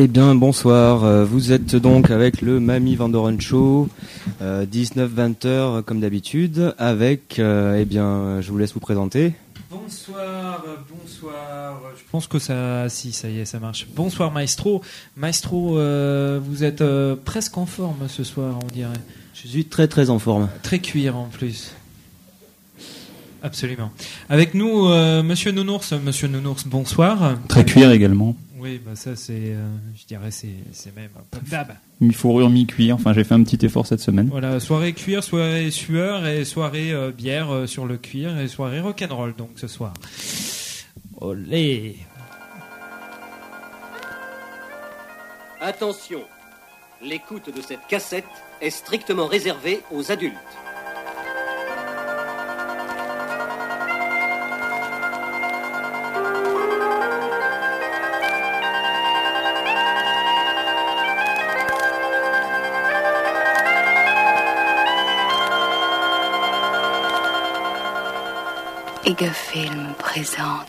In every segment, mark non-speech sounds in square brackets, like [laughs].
Eh bien, bonsoir. Euh, Vous êtes donc avec le Mamie Vandoren Show, 19-20 heures comme d'habitude, avec, euh, eh bien, je vous laisse vous présenter. Bonsoir, bonsoir. Je pense que ça, si, ça y est, ça marche. Bonsoir, Maestro. Maestro, euh, vous êtes euh, presque en forme ce soir, on dirait. Je suis très très en forme. Très cuir en plus. Absolument. Avec nous, euh, Monsieur Nounours. Monsieur Nounours, bonsoir. Très cuir également. Oui, bah ça c'est, euh, je dirais, c'est, c'est même comme d'hab. Mi-fourrure, mi-cuir. Enfin, j'ai fait un petit effort cette semaine. Voilà, soirée cuir, soirée sueur et soirée euh, bière euh, sur le cuir et soirée rock'n'roll donc ce soir. Olé. Attention, l'écoute de cette cassette est strictement réservée aux adultes. Film présente.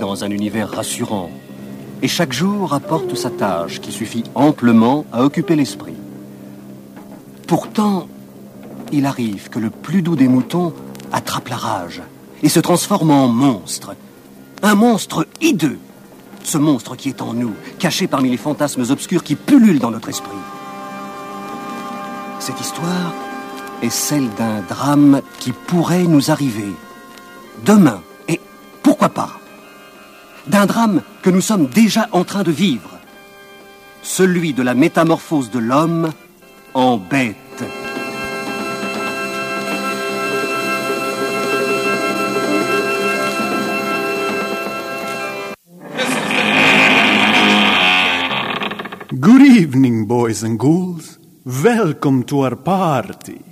Dans un univers rassurant. Et chaque jour apporte sa tâche qui suffit amplement à occuper l'esprit. Pourtant, il arrive que le plus doux des moutons attrape la rage et se transforme en monstre. Un monstre hideux. Ce monstre qui est en nous, caché parmi les fantasmes obscurs qui pullulent dans notre esprit. Cette histoire est celle d'un drame qui pourrait nous arriver demain. Et pourquoi pas? D'un drame que nous sommes déjà en train de vivre. Celui de la métamorphose de l'homme en bête. Good evening, boys and ghouls. Welcome to our party.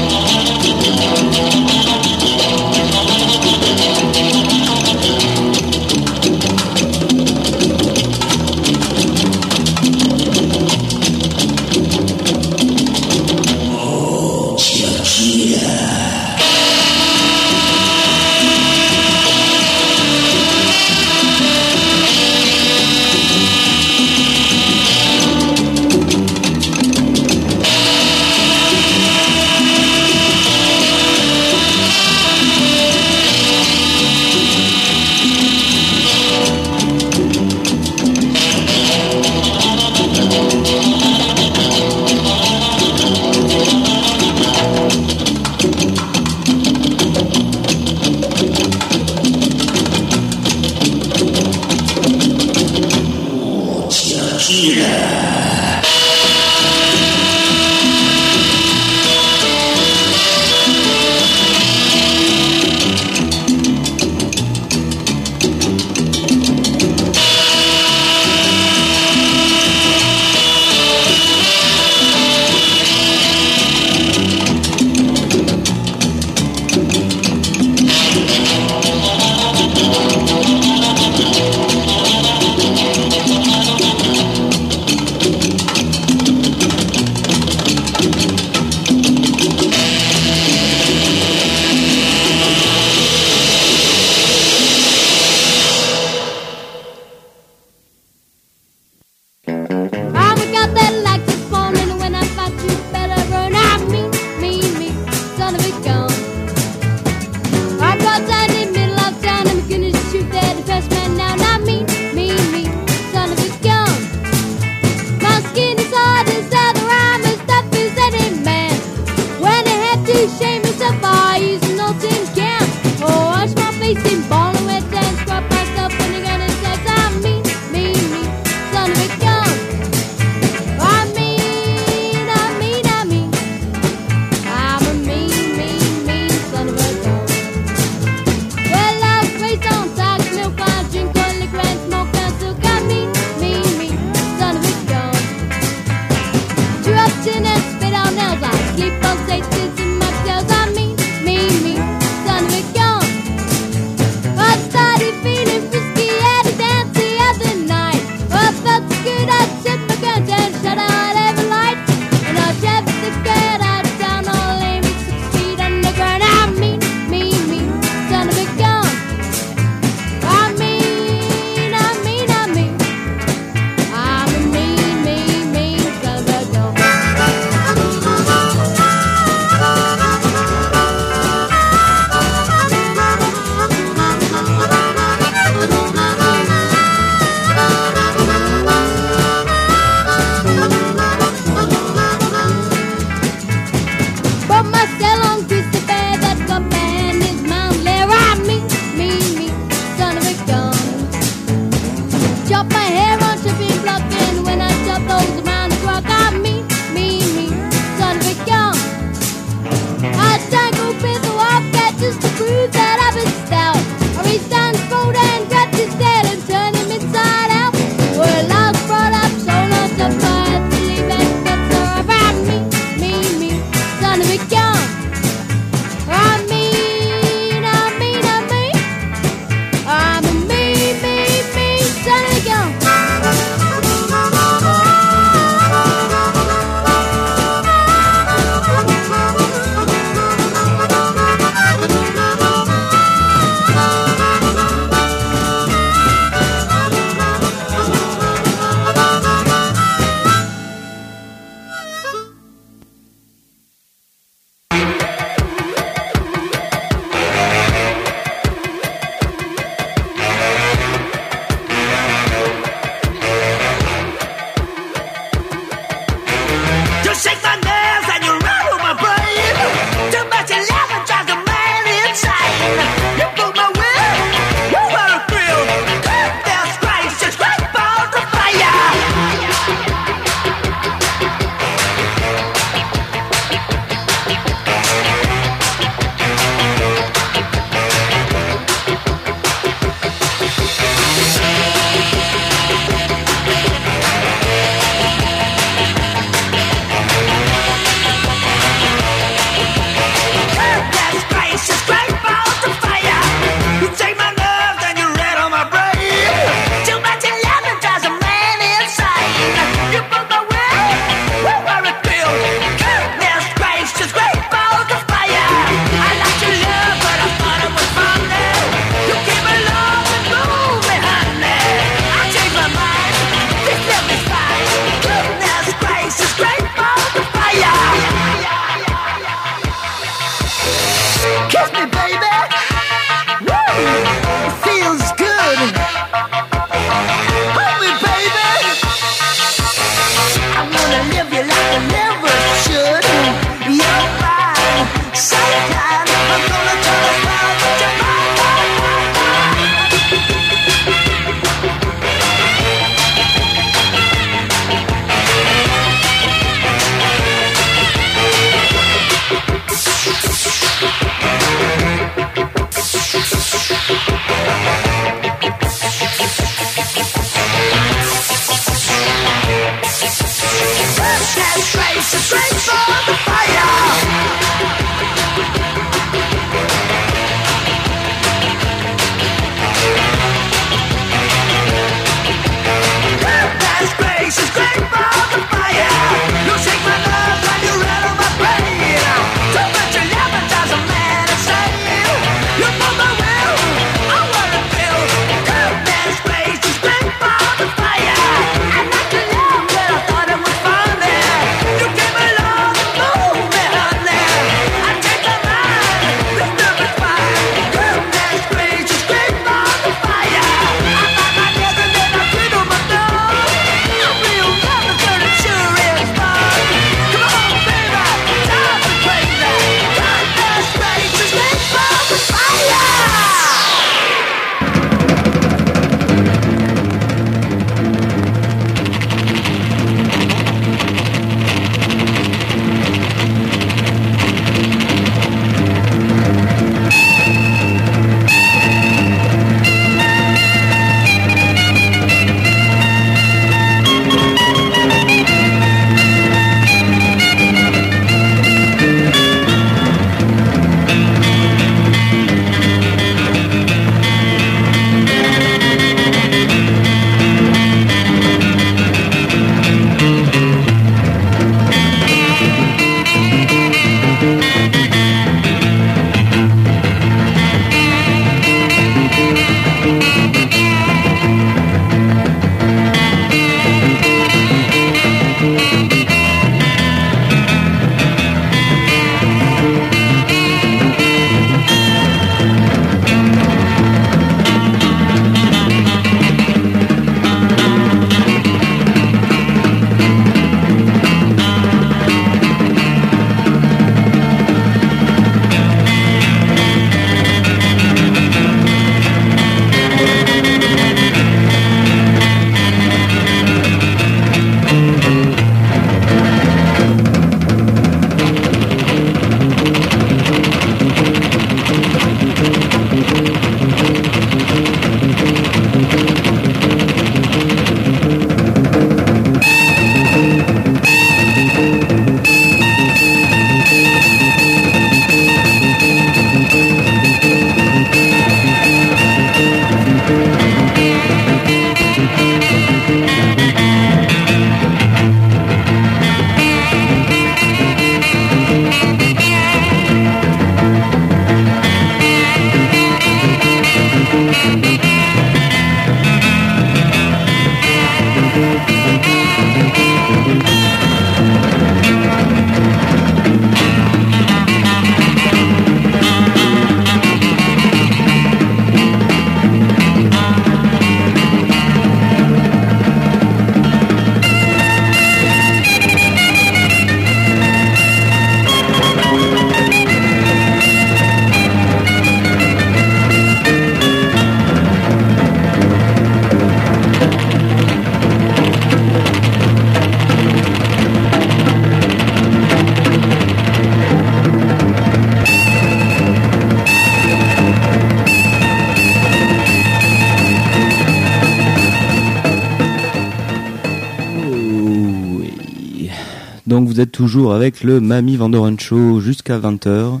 Vous êtes toujours avec le Mamie Vandoren Show jusqu'à 20h.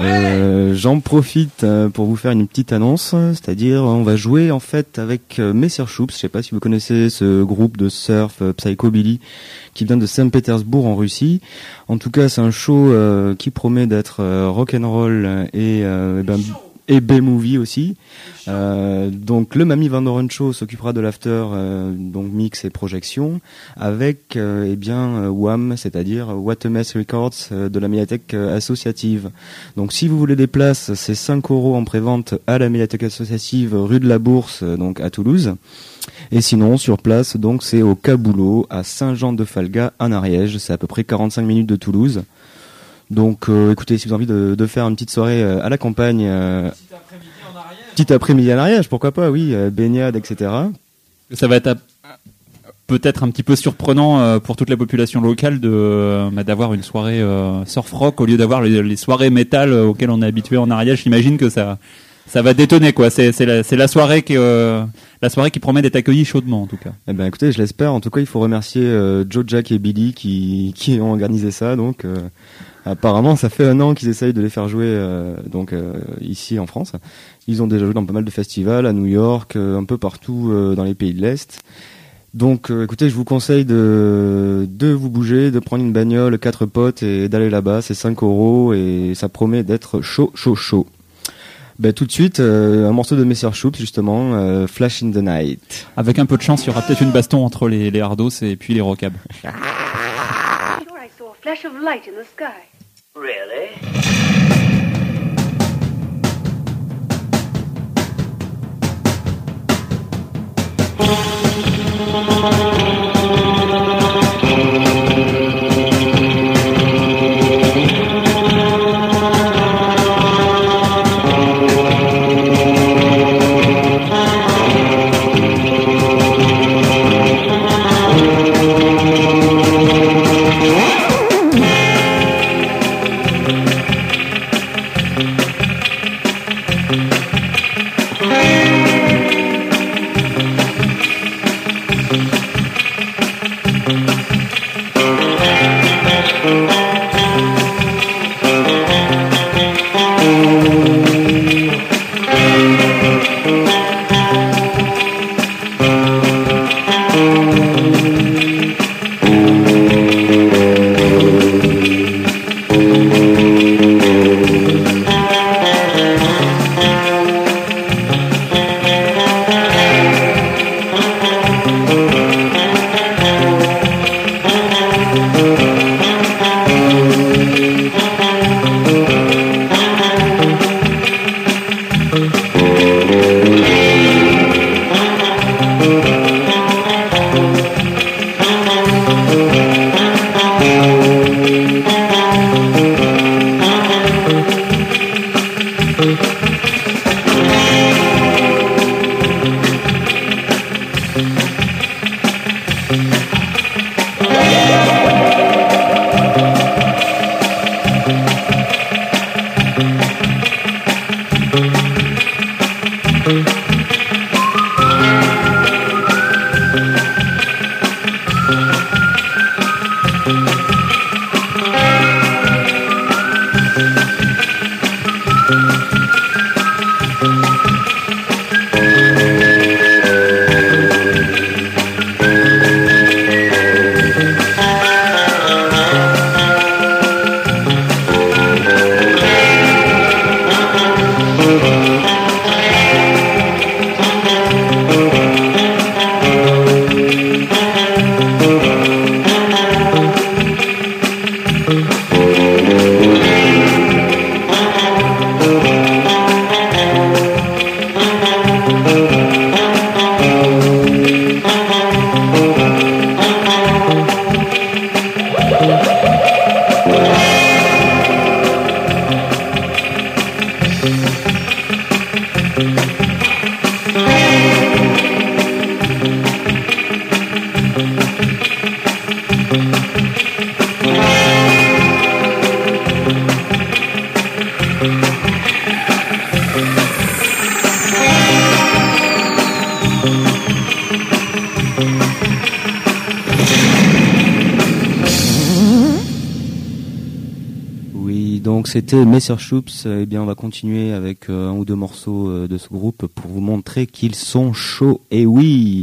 Euh, J'en profite euh, pour vous faire une petite annonce, c'est-à-dire on va jouer en fait avec euh, Messerschupps. Je sais pas si vous connaissez ce groupe de surf euh, psychobilly qui vient de Saint-Pétersbourg en Russie. En tout cas, c'est un show qui promet d'être euh, rock'n'roll et, euh, eh ben, et B-movie aussi. Euh, donc le Mamie Van Doren Show s'occupera de l'after, euh, donc mix et projection, avec euh, eh bien euh, WAM, c'est-à-dire What a Mess Records euh, de la médiathèque euh, associative. Donc si vous voulez des places, c'est 5 euros en prévente à la médiathèque associative rue de la Bourse, euh, donc à Toulouse. Et sinon, sur place, donc c'est au Caboulot, à Saint-Jean-de-Falga, en Ariège. C'est à peu près 45 minutes de Toulouse. Donc, euh, écoutez, si vous avez envie de, de faire une petite soirée euh, à la campagne, euh, petit après-midi en Ariège, pourquoi pas, oui, baignade, etc. Ça va être à- peut-être un petit peu surprenant pour toute la population locale de bah, d'avoir une soirée surf rock au lieu d'avoir les, les soirées métal auxquelles on est habitué en Ariège. J'imagine que ça ça va détonner quoi. C'est c'est la, la soirée qui euh, la soirée qui promet d'être accueillie chaudement en tout cas. Eh ben écoutez, je l'espère. En tout cas, il faut remercier euh, Joe, Jack et Billy qui, qui ont organisé ça. Donc, euh, apparemment, ça fait un an qu'ils essayent de les faire jouer euh, donc euh, ici en France. Ils ont déjà joué dans pas mal de festivals à New York, euh, un peu partout euh, dans les pays de l'Est. Donc, euh, écoutez, je vous conseille de, de vous bouger, de prendre une bagnole, quatre potes et d'aller là-bas. C'est 5 euros et ça promet d'être chaud, chaud, chaud. Ben, tout de suite, euh, un morceau de Messer Choups, justement, euh, Flash in the Night. Avec un peu de chance, il y aura peut-être une baston entre les les hardos et puis les rockables. Sure, [laughs] I saw a flash of light in the sky. Really? Messer Choups. Eh bien, on va continuer avec euh, un ou deux morceaux euh, de ce groupe pour vous montrer qu'ils sont chauds. Et oui,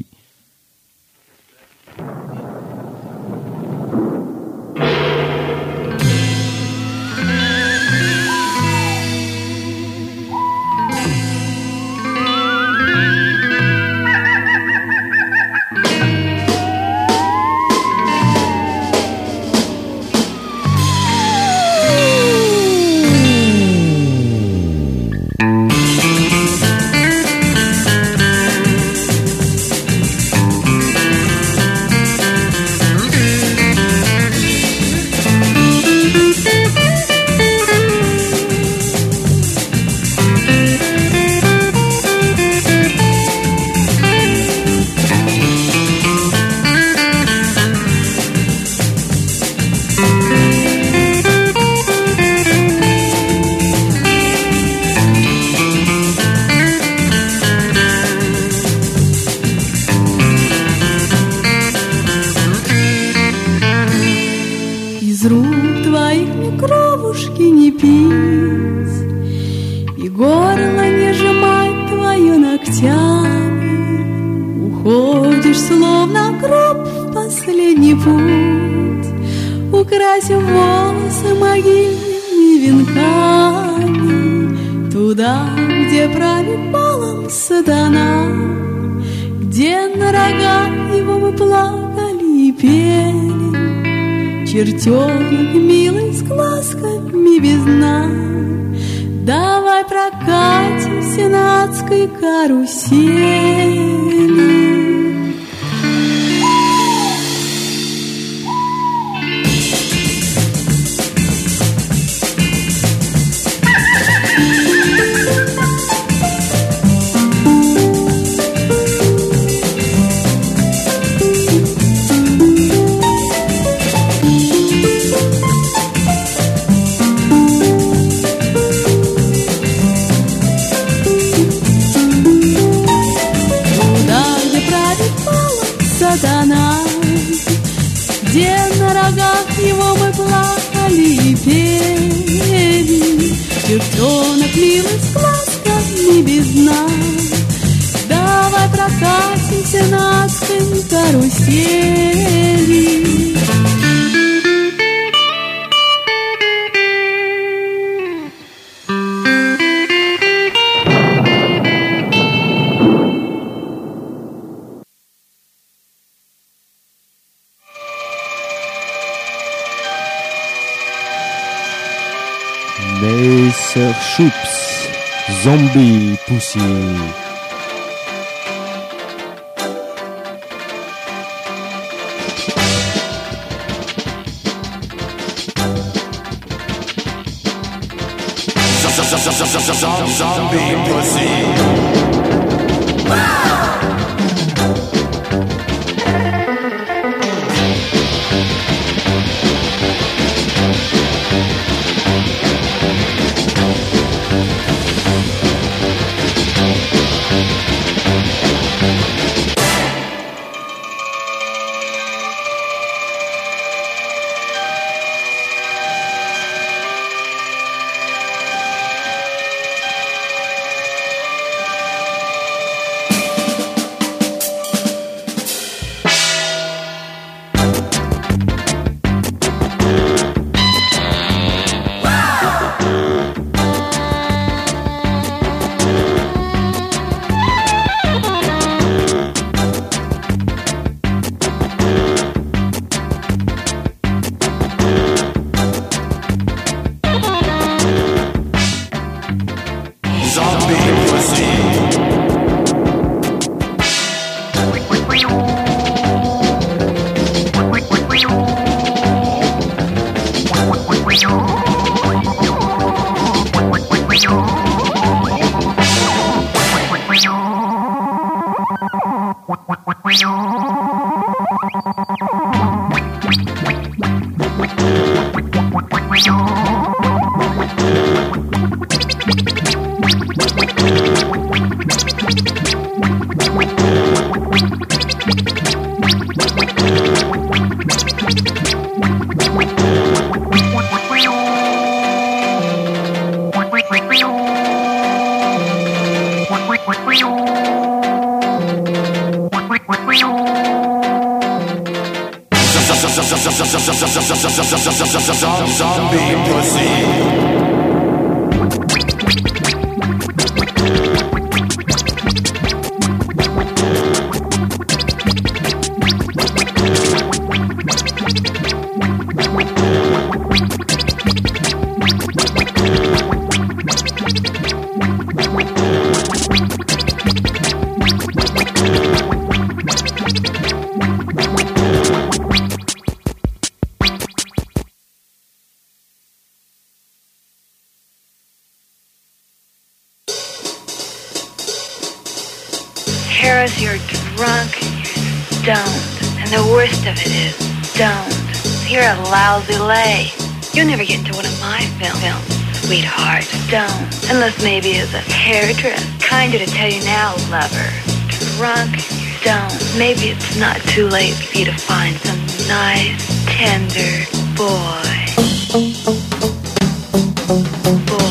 Schoops, Zombie Pussy. Zombie pussy. And the worst of it is, don't. You're a lousy lay. You'll never get into one of my film films, sweetheart. Don't. Unless maybe as a hairdresser. Kinder to tell you now, lover. Drunk, stoned. Maybe it's not too late for you to find some nice, tender boy. boy,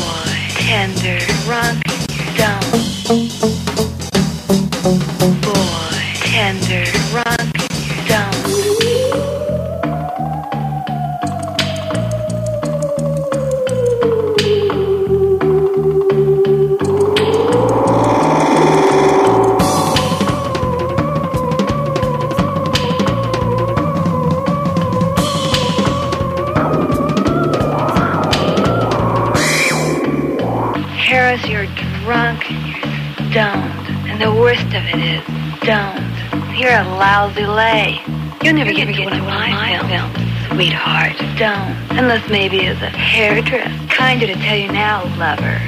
You'll never get into one of my films, sweetheart. Don't. Unless maybe as a hairdresser. Kinder to tell you now, lover.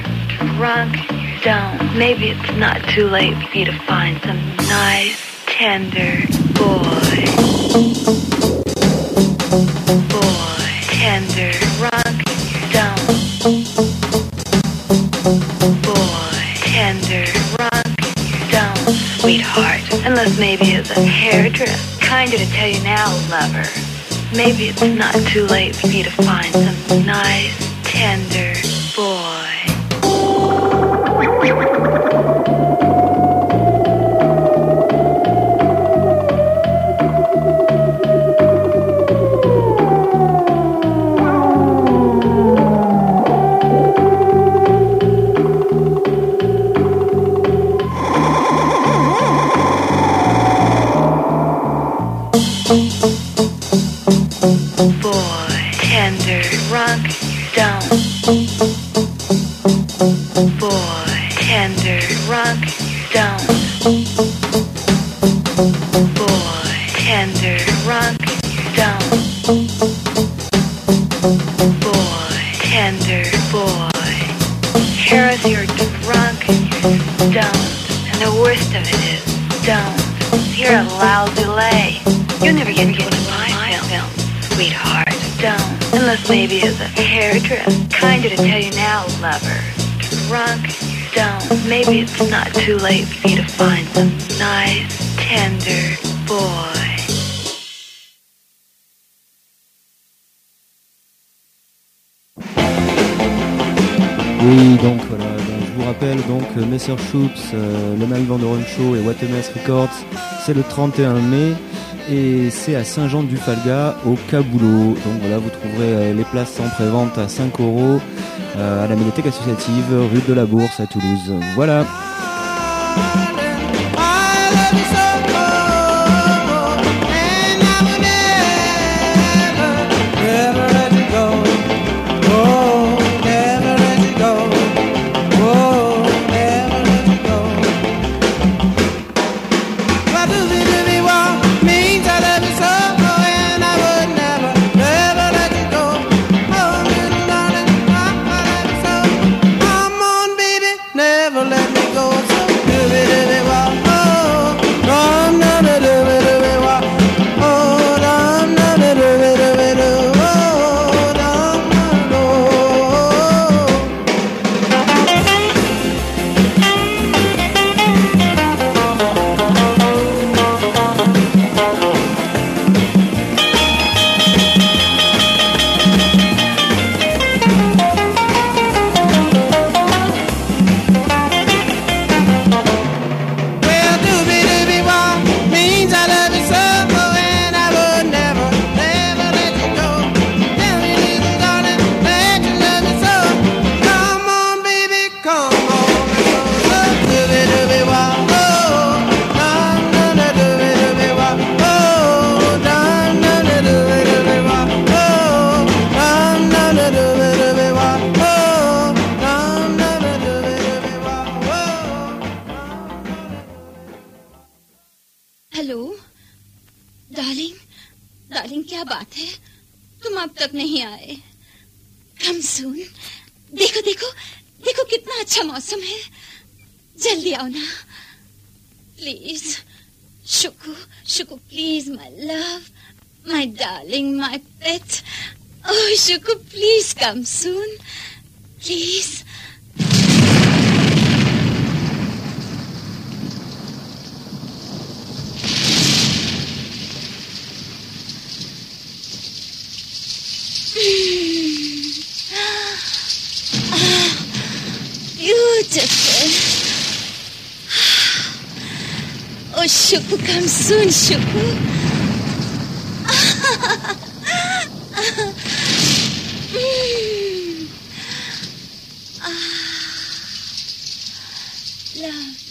Drunk you're. Maybe it's not too late for you to find some nice, tender boy. Boy, tender, drunk and you're. Boy, tender, rock, don't, sweetheart. Unless maybe as a hairdresser. To tell you now, lover. Maybe it's not too late for you to find some nice, Oui, donc voilà, donc, je vous rappelle donc euh, Messer Schoops, euh, le Mike Vandoren Show et What a Mess Records, c'est le 31 mai et c'est à Saint-Jean-du-Falga au Caboulot. Donc voilà, vous trouverez euh, les places en pré-vente à 5 euros euh, à la médiathèque associative rue de la Bourse à Toulouse. Voilà. come soon, please? Hmm. [gasps] Beautiful. [sighs] Oh, Shuku, come soon, Shuku. [sighs] Love.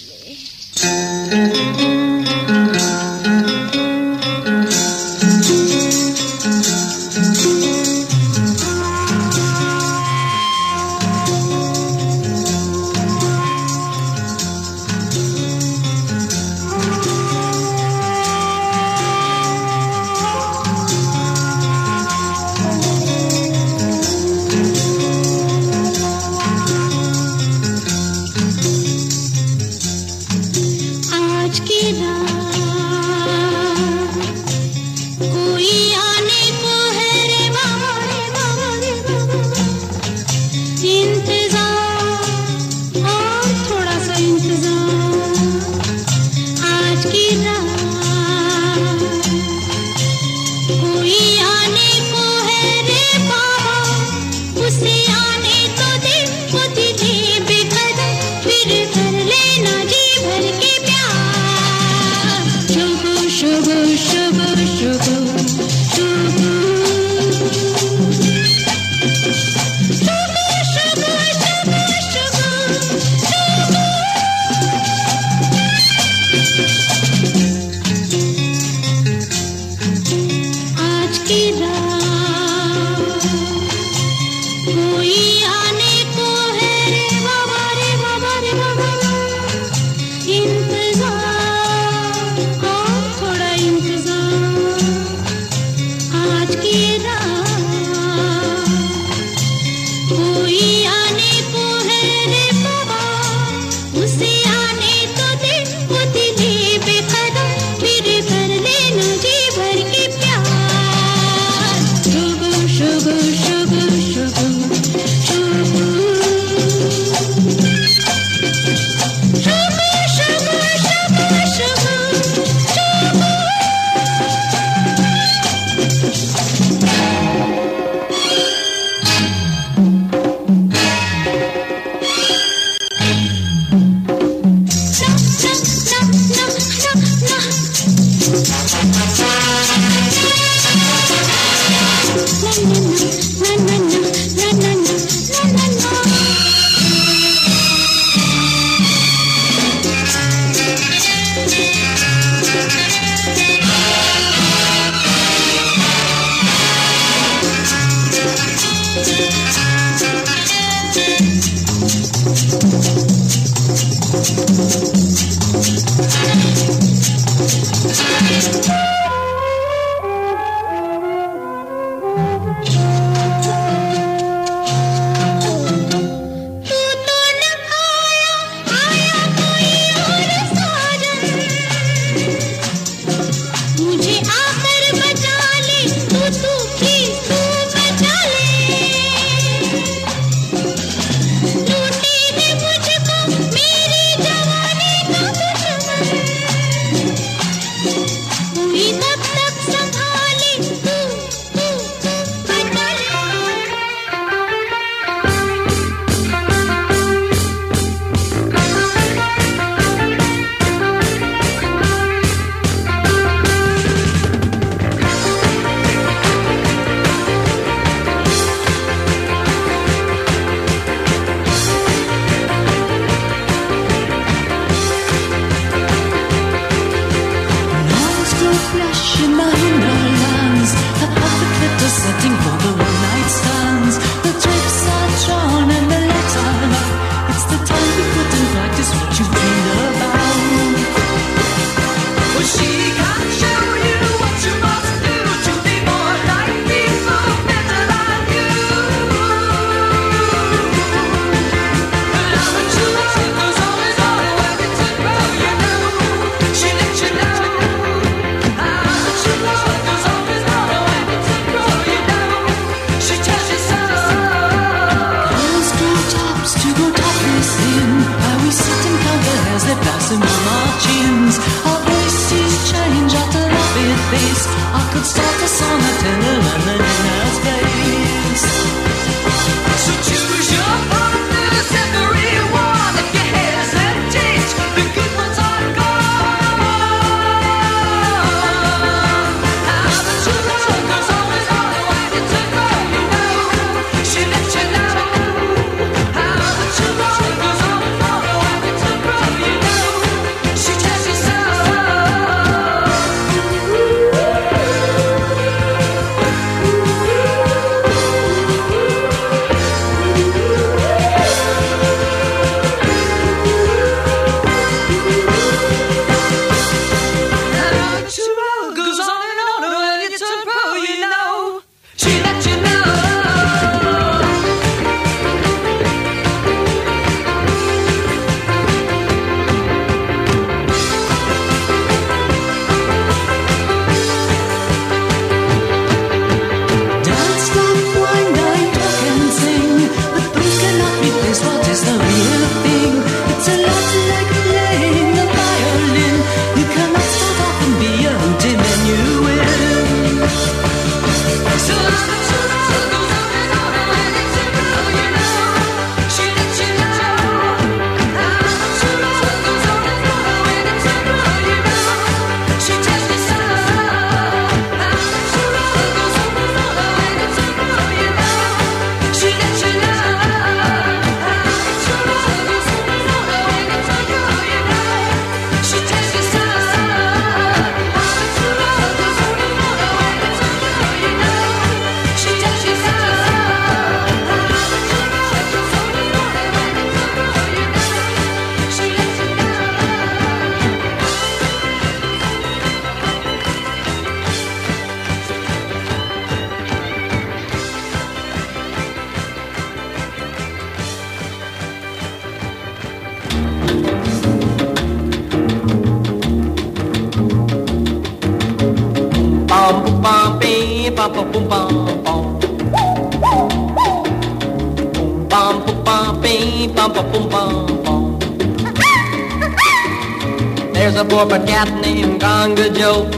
A poor but cat named Conga Joe.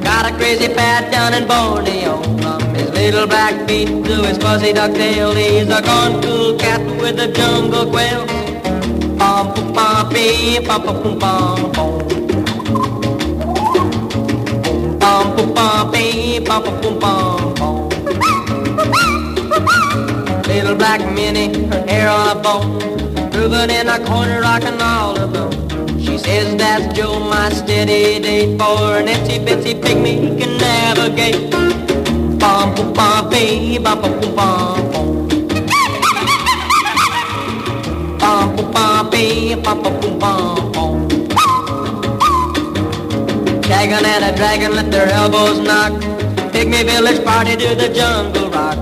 Got a crazy pet down in Borneo. From his little black feet to his fuzzy duck tail, he's a gone cool cat with a jungle quail. Bum bum bee, bum bum bum bum bum. Bum bum bum bee, bum bum bum bum bum. Little black Minnie, her hair on a bone, moving in a corner, rocking all alone. She says that's Joe, my steady date for an itsy bitsy pygmy he can navigate. Bum bum bum bee, bum bum bum bum bum. Bum bum bee, bum bum bum bum bum. Dragon and a dragon let their elbows knock. Pygmy village party to the jungle rock.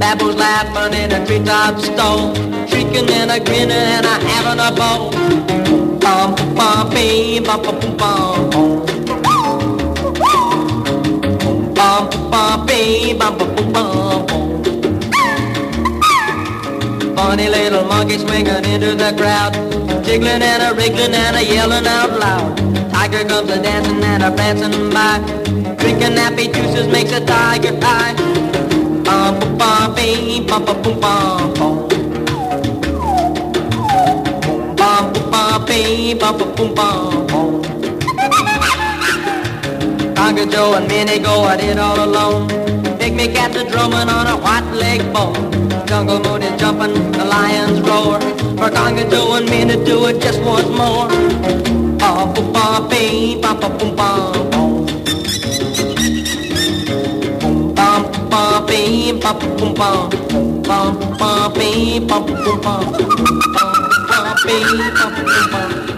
Babbles laughing in a treetop stone, shrieking and a grinning and a having a ball. Bum ba Funny little monkey swinging into the crowd, jiggling and a wriggling and a yelling out loud. Tiger comes a dancing and a prancing by, drinking nappy juices makes a tiger high. Ba ba be ba ba. ba ba boom ba boom. Uncle Joe and Minnie go at it all alone. Big Picnic at the drumming on a white leg bone. Jungle moon is jumping, the lions roar. For Conga Joe and Minnie do it just once more. Ba ba ba bee, ba ba boom ba boom. Boom ba ba bee, ba ba boom ba. Boom ba ba bee, ba ba boom ba. Boom ba bee, ba ba boom ba.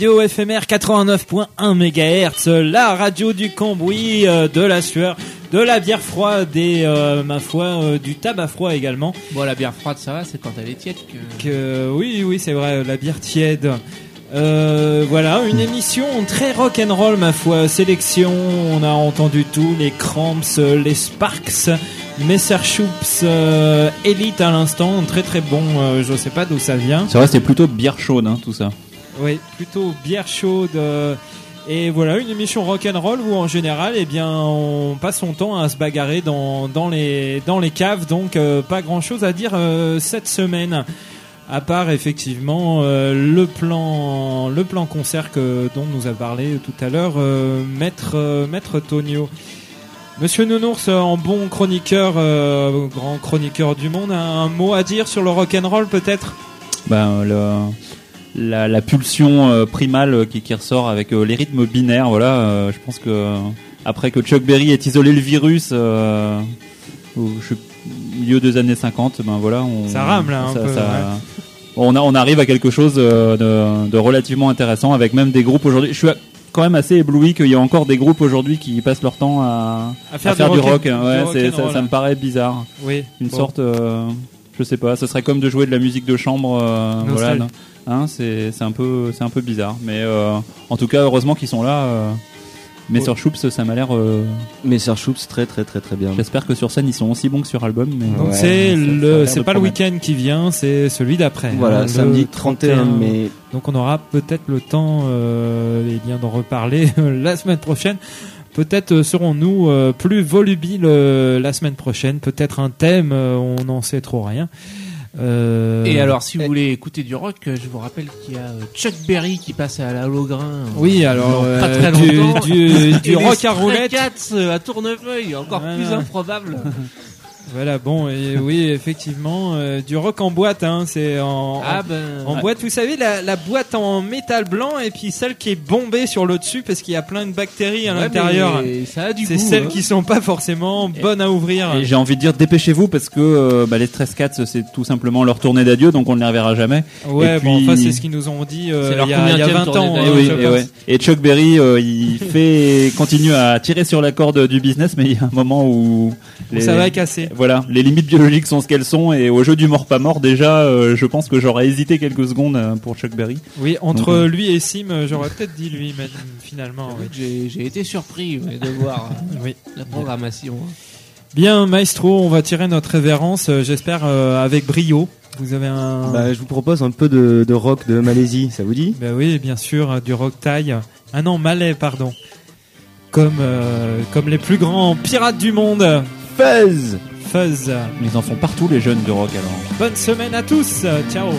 Radio FMR 89.1 MHz, la radio du Cambouis, euh, de la sueur, de la bière froide et, euh, ma foi, euh, du tabac froid également. Bon, la bière froide, ça va, c'est quand elle est tiède que. Que, oui, oui, c'est vrai, la bière tiède. Euh, voilà, une émission très rock and roll ma foi. Sélection, on a entendu tout, les Cramps, les Sparks, Messerschupps, euh, Elite à l'instant, très très bon. euh, je sais pas d'où ça vient. C'est vrai, c'est plutôt bière chaude, hein, tout ça. Oui, plutôt bière chaude. euh, Et voilà, une émission rock'n'roll où en général, eh bien, on passe son temps à se bagarrer dans, dans, les, dans les caves, donc euh, pas grand chose à dire euh, cette semaine. À part effectivement le plan le plan concert que, dont nous a parlé tout à l'heure maître maître Tonio. Monsieur Nounours, en bon chroniqueur, grand chroniqueur du monde, un mot à dire sur le rock'n'roll peut-être? Ben, le- la, la pulsion euh, primale qui, qui ressort avec euh, les rythmes binaires, voilà. euh, je pense que après que Chuck Berry ait isolé le virus, euh, au milieu des années 50, ben voilà, on, Ça rame, là, un peu, ouais. on, a, on arrive à quelque chose de, de relativement intéressant avec même des groupes aujourd'hui. Je suis quand même assez ébloui qu'il y a encore des groupes aujourd'hui qui passent leur temps à, À faire du du rock- rock. du Ouais, c'est- ça, ça me paraît bizarre. Oui, Une bon. sorte, euh, je sais pas, ce serait comme de jouer de la musique de chambre. euh, voilà. Hein, c'est c'est un peu, c'est un peu bizarre. Mais euh, en tout cas, heureusement qu'ils sont là. Euh, mais sur Choups, ça m'a l'air. euh, Mais sur Choups, très très très très bien. J'espère que sur scène, ils sont aussi bons que sur album. Mais Donc Ouais, c'est le, c'est pas le week-end qui vient, c'est celui d'après. Voilà, hein, samedi 31 mai. Donc on aura peut-être le temps, euh, eh bien, d'en reparler [laughs] la semaine prochaine. Peut-être euh, serons-nous euh, plus volubiles euh, la semaine prochaine. Peut-être un thème, euh, on n'en sait trop rien. Euh, Et alors, si vous voulez écouter du rock, je vous rappelle qu'il y a euh, Chuck Berry qui passe à la Holograin. euh, Oui, alors, pas euh, très du- longtemps. du- du Et rock à roulette. Cats à Tournefeuille, encore plus improbable. [laughs] Voilà, bon, et oui, effectivement, euh, du rock en boîte, hein, c'est en, Ah en- ben, en ouais. boîte. Vous savez, la, la boîte en métal blanc et puis celle qui est bombée sur le dessus parce qu'il y a plein de bactéries à Ouais, l'intérieur. mais ça a du C'est celles hein. qui sont pas forcément bonnes à ouvrir. Et j'ai envie de dire dépêchez-vous parce que euh, bah, les Stress Cats c'est tout simplement leur tournée d'adieu donc on ne les reverra jamais. Ouais, Et bon, puis- enfin, c'est ce qu'ils nous ont dit euh, C'est leur il y, a- il y a combienième 20 tournée ans. hein, Et, oui, et, pense. ouais. Et Chuck Berry, euh, il fait continue à tirer sur la corde du business, mais il y a un moment où Où ça va casser. Voilà, les limites biologiques sont ce qu'elles sont, et au jeu du mort pas mort, déjà, euh, je pense que j'aurais hésité quelques secondes euh, pour Chuck Berry. Oui, entre Donc, euh, lui et Sim, j'aurais peut-être dit lui, mais finalement. oui. J'ai j'ai été surpris ouais, de [laughs] voir euh, Oui. la programmation. Bien, Maestro, on va tirer notre révérence, euh, j'espère, euh, avec brio. Vous avez un. Bah, je vous propose un peu de, de rock de Malaisie, ça vous dit? Bah oui, bien sûr, du rock taille. Ah non, malais, pardon. Comme, euh, comme les plus grands pirates du monde. Fuzz Ils en font partout les jeunes du rock alors. Bonne semaine à tous. Ciao.